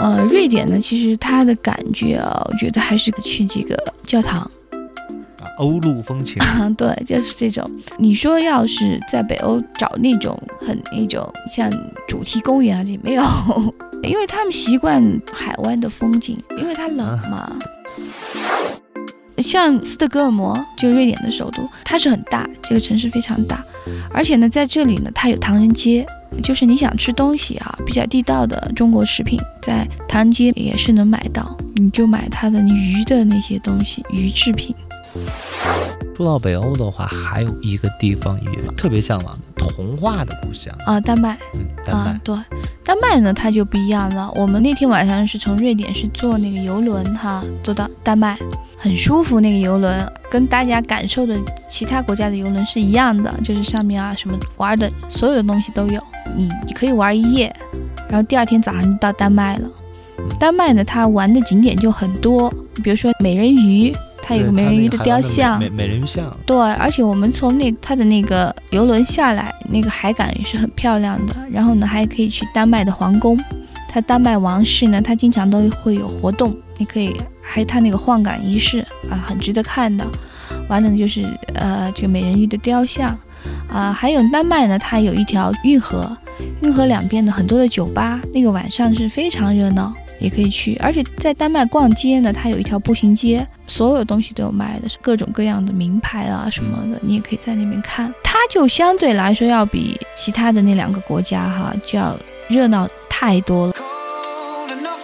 呃，瑞典呢，其实它的感觉啊，我觉得还是去这个教堂。啊，欧陆风情。啊，对，就是这种。你说要是在北欧找那种很那种像主题公园啊，这没有，因为他们习惯海湾的风景，因为它冷嘛。像斯德哥尔摩，就瑞典的首都，它是很大，这个城市非常大，而且呢，在这里呢，它有唐人街，就是你想吃东西啊，比较地道的中国食品，在唐人街也是能买到，你就买它的鱼的那些东西，鱼制品。说到北欧的话，还有一个地方也特别向往的，童话的故乡啊，丹麦。嗯，丹麦。对，丹麦呢，它就不一样了。我们那天晚上是从瑞典是坐那个游轮哈，坐到丹麦，很舒服。那个游轮跟大家感受的其他国家的游轮是一样的，就是上面啊什么玩的所有的东西都有，你你可以玩一夜，然后第二天早上就到丹麦了。丹麦呢，它玩的景点就很多，比如说美人鱼。它有个美人鱼的雕像，美美人鱼像。对，而且我们从那它的那个游轮下来，那个海港也是很漂亮的。然后呢，还可以去丹麦的皇宫，它丹麦王室呢，它经常都会有活动，你可以还有它那个换岗仪式啊，很值得看的。完了，就是呃这个美人鱼的雕像啊，还有丹麦呢，它有一条运河，运河两边的很多的酒吧，那个晚上是非常热闹。也可以去，而且在丹麦逛街呢，它有一条步行街，所有东西都有卖的，各种各样的名牌啊什么的，你也可以在那边看。它就相对来说要比其他的那两个国家哈，就要热闹太多了。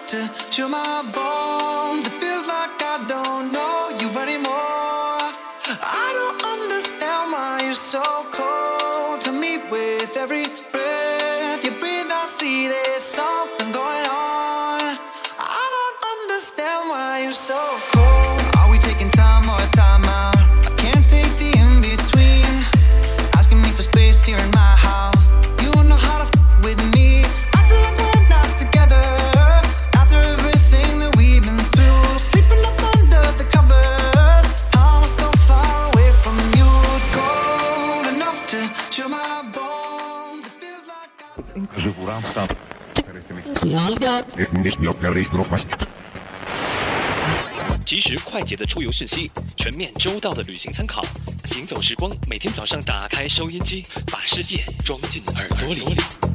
to chill my bones. It feels like I don't know you anymore. I don't understand why you're so cold to me with every breath you breathe. I see there's something going on. I don't understand why you're so cold. 及时快捷的出游讯息，全面周到的旅行参考，行走时光，每天早上打开收音机，把世界装进耳朵里。